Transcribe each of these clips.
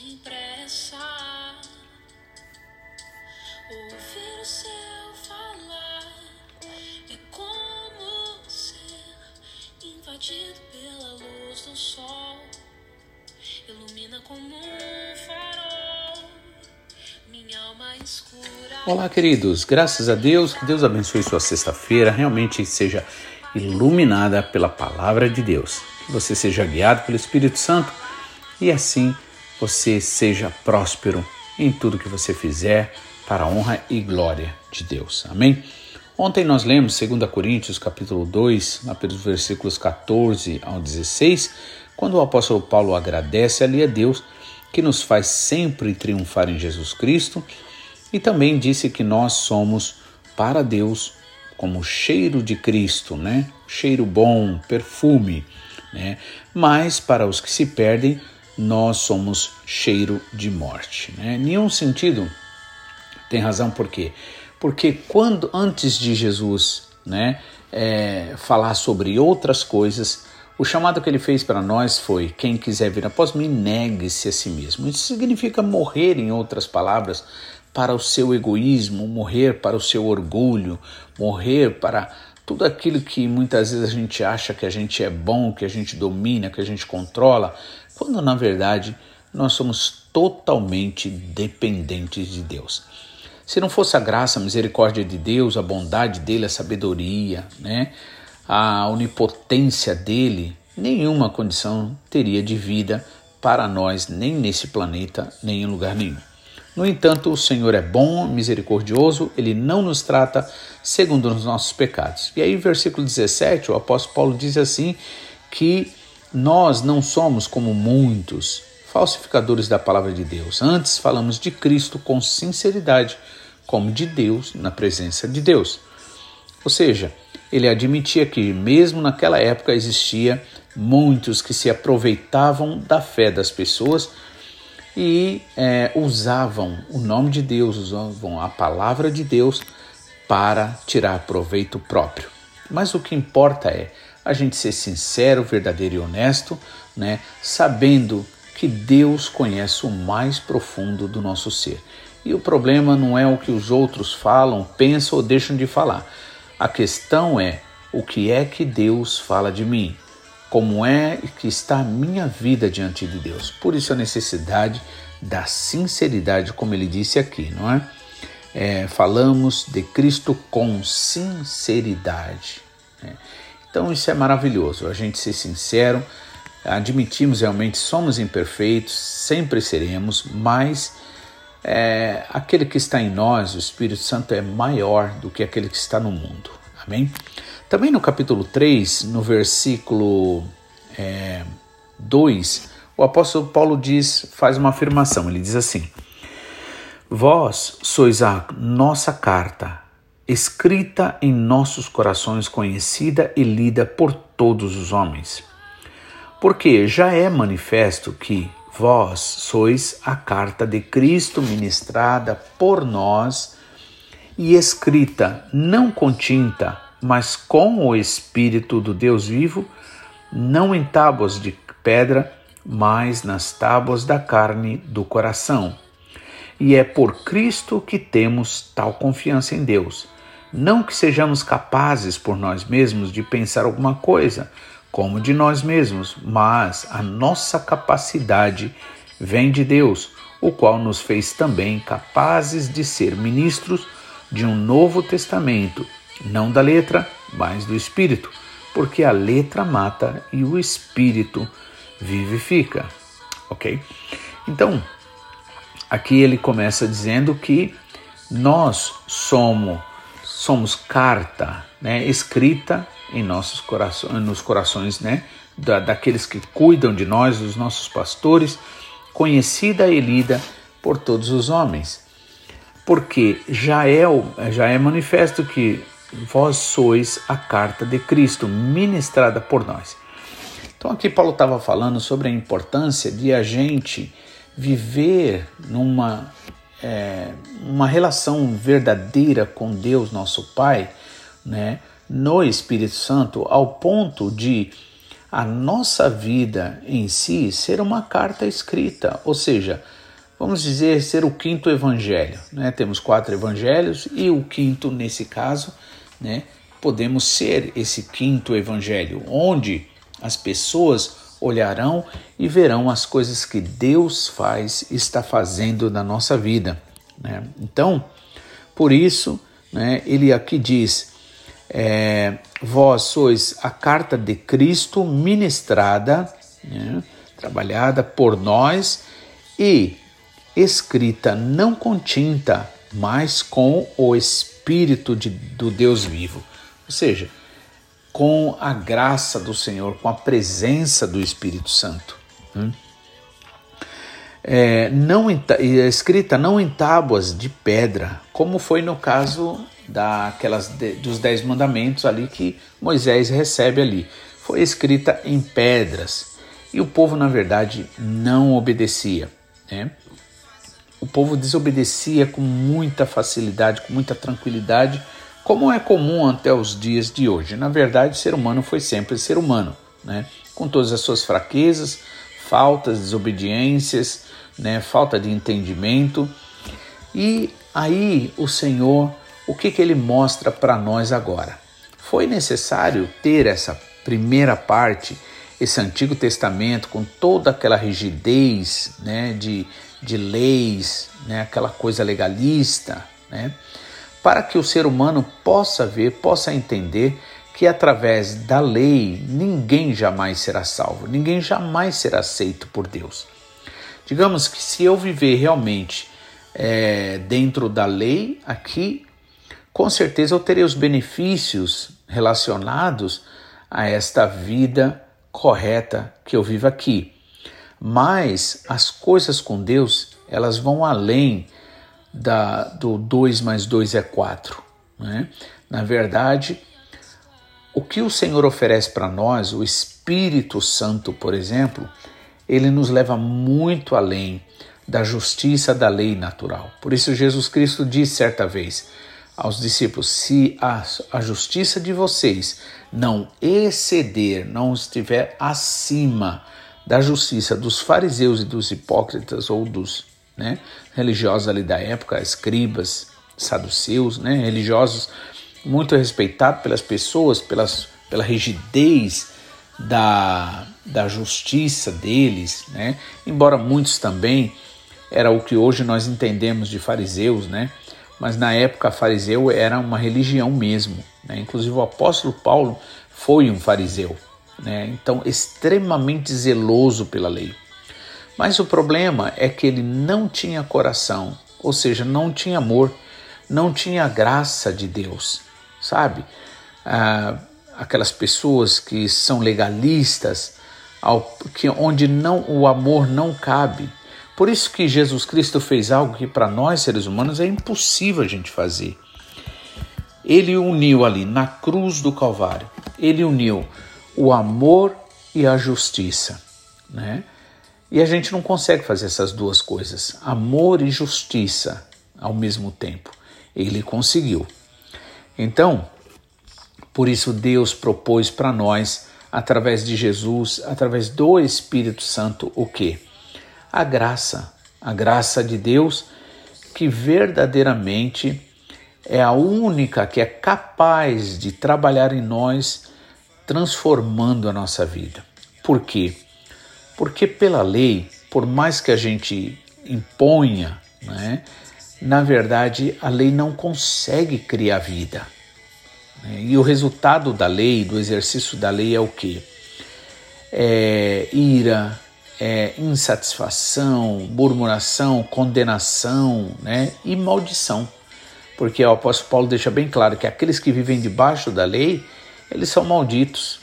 sem pressa. Ouvir o céu falar é como ser invadido pela luz do sol. Ilumina como um farol minha alma escura. Olá, queridos. Graças a Deus, que Deus abençoe sua sexta-feira, realmente seja iluminada pela palavra de Deus. Que você seja guiado pelo Espírito Santo e assim você seja próspero em tudo que você fizer para a honra e glória de Deus. Amém? Ontem nós lemos 2 Coríntios capítulo 2, lá pelos versículos 14 ao 16, quando o apóstolo Paulo agradece ali a Deus que nos faz sempre triunfar em Jesus Cristo e também disse que nós somos para Deus como cheiro de Cristo, né? Cheiro bom, perfume, né? Mas para os que se perdem, nós somos cheiro de morte, né? Nenhum sentido. Tem razão por quê? Porque quando antes de Jesus, né, é, falar sobre outras coisas, o chamado que ele fez para nós foi: quem quiser vir após mim, negue-se a si mesmo. Isso significa morrer, em outras palavras, para o seu egoísmo, morrer para o seu orgulho, morrer para tudo aquilo que muitas vezes a gente acha que a gente é bom, que a gente domina, que a gente controla, quando na verdade nós somos totalmente dependentes de Deus. Se não fosse a graça, a misericórdia de Deus, a bondade dele, a sabedoria, né? a onipotência dele, nenhuma condição teria de vida para nós, nem nesse planeta, nem em lugar nenhum. No entanto, o Senhor é bom, misericordioso, ele não nos trata segundo os nossos pecados. E aí, versículo 17, o apóstolo Paulo diz assim: que nós não somos como muitos falsificadores da palavra de Deus. Antes falamos de Cristo com sinceridade, como de Deus na presença de Deus. Ou seja, ele admitia que, mesmo naquela época, existia muitos que se aproveitavam da fé das pessoas e é, usavam o nome de Deus, usavam a palavra de Deus para tirar proveito próprio. Mas o que importa é a gente ser sincero, verdadeiro e honesto, né, sabendo que Deus conhece o mais profundo do nosso ser. E o problema não é o que os outros falam, pensam ou deixam de falar a questão é o que é que Deus fala de mim? Como é que está a minha vida diante de Deus? Por isso a necessidade da sinceridade, como ele disse aqui, não é? é falamos de Cristo com sinceridade. Né? Então isso é maravilhoso, a gente ser sincero, admitimos realmente somos imperfeitos, sempre seremos, mas é, aquele que está em nós, o Espírito Santo, é maior do que aquele que está no mundo. Amém? Também no capítulo 3, no versículo é, 2, o apóstolo Paulo diz, faz uma afirmação. Ele diz assim: Vós sois a nossa carta, escrita em nossos corações, conhecida e lida por todos os homens. Porque já é manifesto que Vós sois a carta de Cristo ministrada por nós e escrita não com tinta, mas com o Espírito do Deus vivo, não em tábuas de pedra, mas nas tábuas da carne do coração. E é por Cristo que temos tal confiança em Deus. Não que sejamos capazes por nós mesmos de pensar alguma coisa, como de nós mesmos, mas a nossa capacidade vem de Deus, o qual nos fez também capazes de ser ministros de um novo testamento, não da letra, mas do espírito, porque a letra mata e o espírito vivifica. OK? Então, aqui ele começa dizendo que nós somos somos carta, né, escrita em nossos corações, nos corações, né, da, daqueles que cuidam de nós, dos nossos pastores, conhecida e lida por todos os homens. Porque já é, já é manifesto que vós sois a carta de Cristo ministrada por nós. Então aqui Paulo estava falando sobre a importância de a gente viver numa é, uma relação verdadeira com Deus, nosso Pai, né? no Espírito Santo ao ponto de a nossa vida em si ser uma carta escrita, ou seja, vamos dizer, ser o quinto evangelho. Né? Temos quatro evangelhos e o quinto, nesse caso, né? podemos ser esse quinto evangelho, onde as pessoas olharão e verão as coisas que Deus faz, está fazendo na nossa vida. Né? Então, por isso, né, ele aqui diz: é, vós sois a carta de Cristo ministrada, né, trabalhada por nós e escrita não com tinta, mas com o Espírito de, do Deus vivo. Ou seja, com a graça do Senhor, com a presença do Espírito Santo. Hum? É, não escrita não em tábuas de pedra, como foi no caso daquelas de, dos dez mandamentos ali que Moisés recebe ali. Foi escrita em pedras e o povo na verdade não obedecia. Né? O povo desobedecia com muita facilidade, com muita tranquilidade, como é comum até os dias de hoje. Na verdade, o ser humano foi sempre ser humano, né? com todas as suas fraquezas, faltas, desobediências, né? falta de entendimento. E aí o Senhor o que, que ele mostra para nós agora? Foi necessário ter essa primeira parte, esse Antigo Testamento, com toda aquela rigidez né, de, de leis, né, aquela coisa legalista, né, para que o ser humano possa ver, possa entender que através da lei ninguém jamais será salvo, ninguém jamais será aceito por Deus. Digamos que se eu viver realmente é, dentro da lei, aqui com certeza eu terei os benefícios relacionados a esta vida correta que eu vivo aqui. Mas as coisas com Deus, elas vão além da, do 2 mais 2 é 4. Né? Na verdade, o que o Senhor oferece para nós, o Espírito Santo, por exemplo, ele nos leva muito além da justiça da lei natural. Por isso, Jesus Cristo disse certa vez: aos discípulos: se a, a justiça de vocês não exceder, não estiver acima da justiça dos fariseus e dos hipócritas ou dos né, religiosos ali da época, escribas, saduceus, né, religiosos muito respeitados pelas pessoas, pelas, pela rigidez da, da justiça deles, né, embora muitos também era o que hoje nós entendemos de fariseus, né, mas na época fariseu era uma religião mesmo. Né? Inclusive o apóstolo Paulo foi um fariseu, né? então extremamente zeloso pela lei. Mas o problema é que ele não tinha coração, ou seja, não tinha amor, não tinha graça de Deus, sabe? Ah, aquelas pessoas que são legalistas, ao, que, onde não o amor não cabe, por isso que Jesus Cristo fez algo que para nós seres humanos é impossível a gente fazer. Ele uniu ali na cruz do Calvário, ele uniu o amor e a justiça, né? E a gente não consegue fazer essas duas coisas, amor e justiça, ao mesmo tempo. Ele conseguiu. Então, por isso Deus propôs para nós, através de Jesus, através do Espírito Santo, o quê? a graça, a graça de Deus que verdadeiramente é a única que é capaz de trabalhar em nós, transformando a nossa vida. Por quê? Porque pela lei, por mais que a gente imponha, né, na verdade a lei não consegue criar vida. Né? E o resultado da lei, do exercício da lei é o quê? É ira, é, insatisfação, murmuração, condenação né, e maldição. Porque o apóstolo Paulo deixa bem claro que aqueles que vivem debaixo da lei, eles são malditos.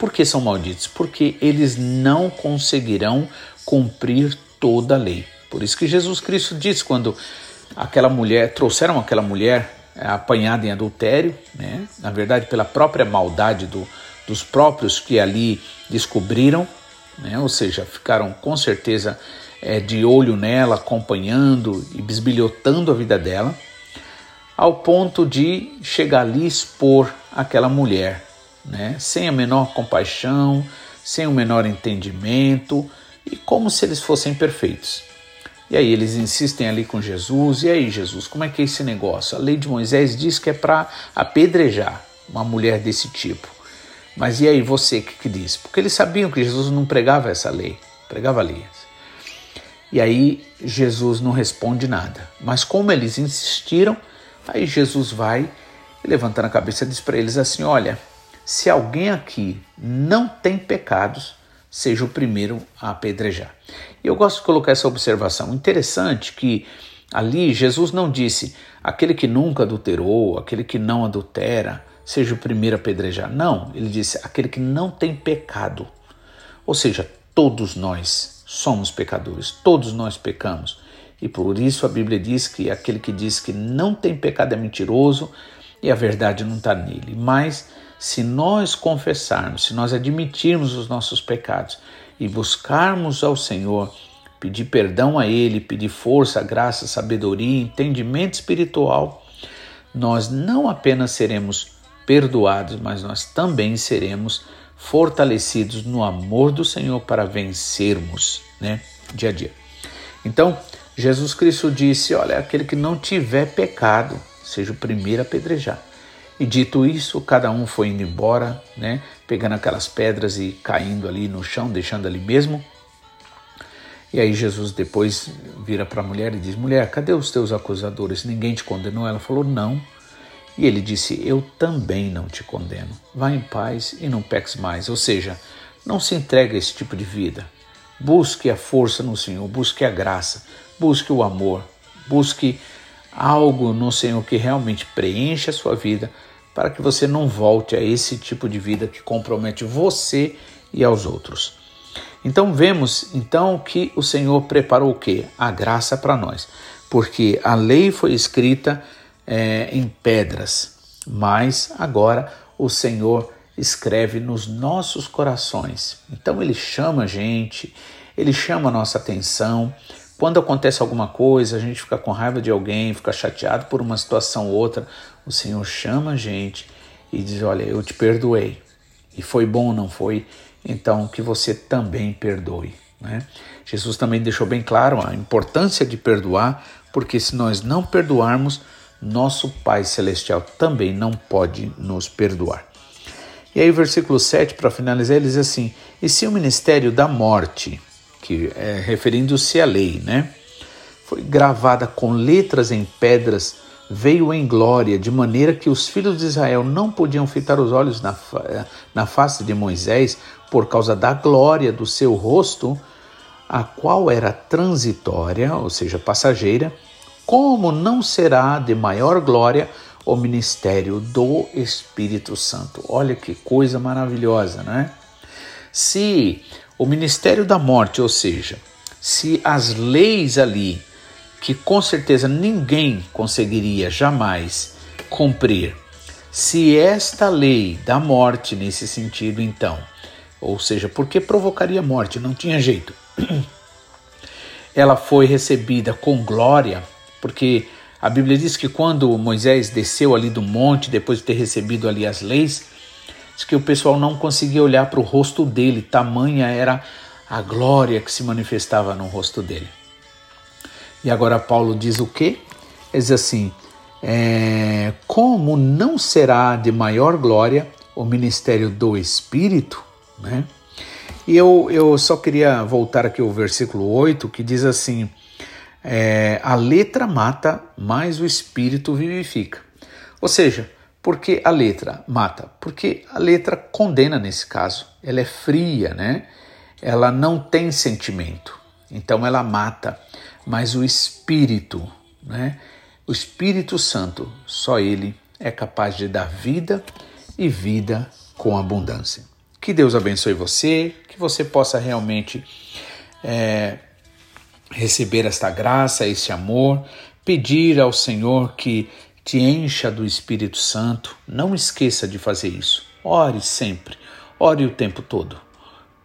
Por que são malditos? Porque eles não conseguirão cumprir toda a lei. Por isso que Jesus Cristo disse quando aquela mulher, trouxeram aquela mulher é, apanhada em adultério, né? na verdade pela própria maldade do, dos próprios que ali descobriram, né? ou seja, ficaram com certeza é, de olho nela, acompanhando e bisbilhotando a vida dela, ao ponto de chegar ali expor aquela mulher, né? sem a menor compaixão, sem o menor entendimento e como se eles fossem perfeitos. E aí eles insistem ali com Jesus. E aí, Jesus, como é que é esse negócio? A lei de Moisés diz que é para apedrejar uma mulher desse tipo. Mas e aí, você, o que, que diz? Porque eles sabiam que Jesus não pregava essa lei, pregava leis. E aí Jesus não responde nada. Mas como eles insistiram, aí Jesus vai levantando a cabeça diz para eles assim: Olha, se alguém aqui não tem pecados, seja o primeiro a apedrejar. E eu gosto de colocar essa observação. Interessante que ali Jesus não disse aquele que nunca adulterou, aquele que não adultera, seja o primeiro a apedrejar. Não, ele disse aquele que não tem pecado. Ou seja, todos nós somos pecadores, todos nós pecamos. E por isso a Bíblia diz que aquele que diz que não tem pecado é mentiroso e a verdade não está nele. Mas se nós confessarmos, se nós admitirmos os nossos pecados e buscarmos ao Senhor, pedir perdão a Ele, pedir força, graça, sabedoria, entendimento espiritual, nós não apenas seremos perdoados, mas nós também seremos fortalecidos no amor do Senhor para vencermos, né, dia a dia. Então, Jesus Cristo disse: Olha, aquele que não tiver pecado, seja o primeiro a apedrejar. E dito isso, cada um foi indo embora, né? Pegando aquelas pedras e caindo ali no chão, deixando ali mesmo. E aí Jesus depois vira para a mulher e diz: Mulher, cadê os teus acusadores? Ninguém te condenou? Ela falou: Não. E ele disse: Eu também não te condeno. Vá em paz e não peques mais. Ou seja, não se entregue a esse tipo de vida. Busque a força no Senhor, busque a graça, busque o amor, busque algo no Senhor que realmente preencha a sua vida para que você não volte a esse tipo de vida que compromete você e aos outros. Então vemos então que o Senhor preparou o que? A graça para nós, porque a lei foi escrita é, em pedras, mas agora o Senhor escreve nos nossos corações. Então ele chama a gente, ele chama a nossa atenção. Quando acontece alguma coisa, a gente fica com raiva de alguém, fica chateado por uma situação ou outra, o Senhor chama a gente e diz: Olha, eu te perdoei. E foi bom não foi? Então que você também perdoe. Né? Jesus também deixou bem claro a importância de perdoar, porque se nós não perdoarmos, nosso Pai Celestial também não pode nos perdoar. E aí, o versículo 7, para finalizar, ele diz assim: E se o ministério da morte, que é referindo-se à lei, né, foi gravada com letras em pedras veio em glória, de maneira que os filhos de Israel não podiam fitar os olhos na, na face de Moisés por causa da glória do seu rosto, a qual era transitória, ou seja, passageira, como não será de maior glória o ministério do Espírito Santo. Olha que coisa maravilhosa, não é? Se o ministério da morte, ou seja, se as leis ali que com certeza ninguém conseguiria jamais cumprir. Se esta lei da morte nesse sentido, então, ou seja, porque provocaria morte, não tinha jeito. Ela foi recebida com glória, porque a Bíblia diz que quando Moisés desceu ali do monte, depois de ter recebido ali as leis, diz que o pessoal não conseguia olhar para o rosto dele, tamanha era a glória que se manifestava no rosto dele. E agora Paulo diz o quê? Ele diz assim: é, como não será de maior glória o ministério do Espírito, né? E eu, eu só queria voltar aqui ao versículo 8, que diz assim: é, a letra mata, mas o Espírito vivifica. Ou seja, por que a letra mata? Porque a letra condena nesse caso. Ela é fria, né? Ela não tem sentimento. Então ela mata mas o Espírito, né? O Espírito Santo, só ele é capaz de dar vida e vida com abundância. Que Deus abençoe você, que você possa realmente é, receber esta graça, esse amor, pedir ao Senhor que te encha do Espírito Santo. Não esqueça de fazer isso. Ore sempre, ore o tempo todo.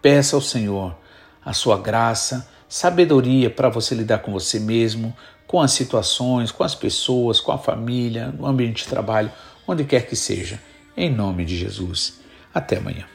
Peça ao Senhor a sua graça sabedoria para você lidar com você mesmo, com as situações, com as pessoas, com a família, no ambiente de trabalho, onde quer que seja. Em nome de Jesus. Até amanhã.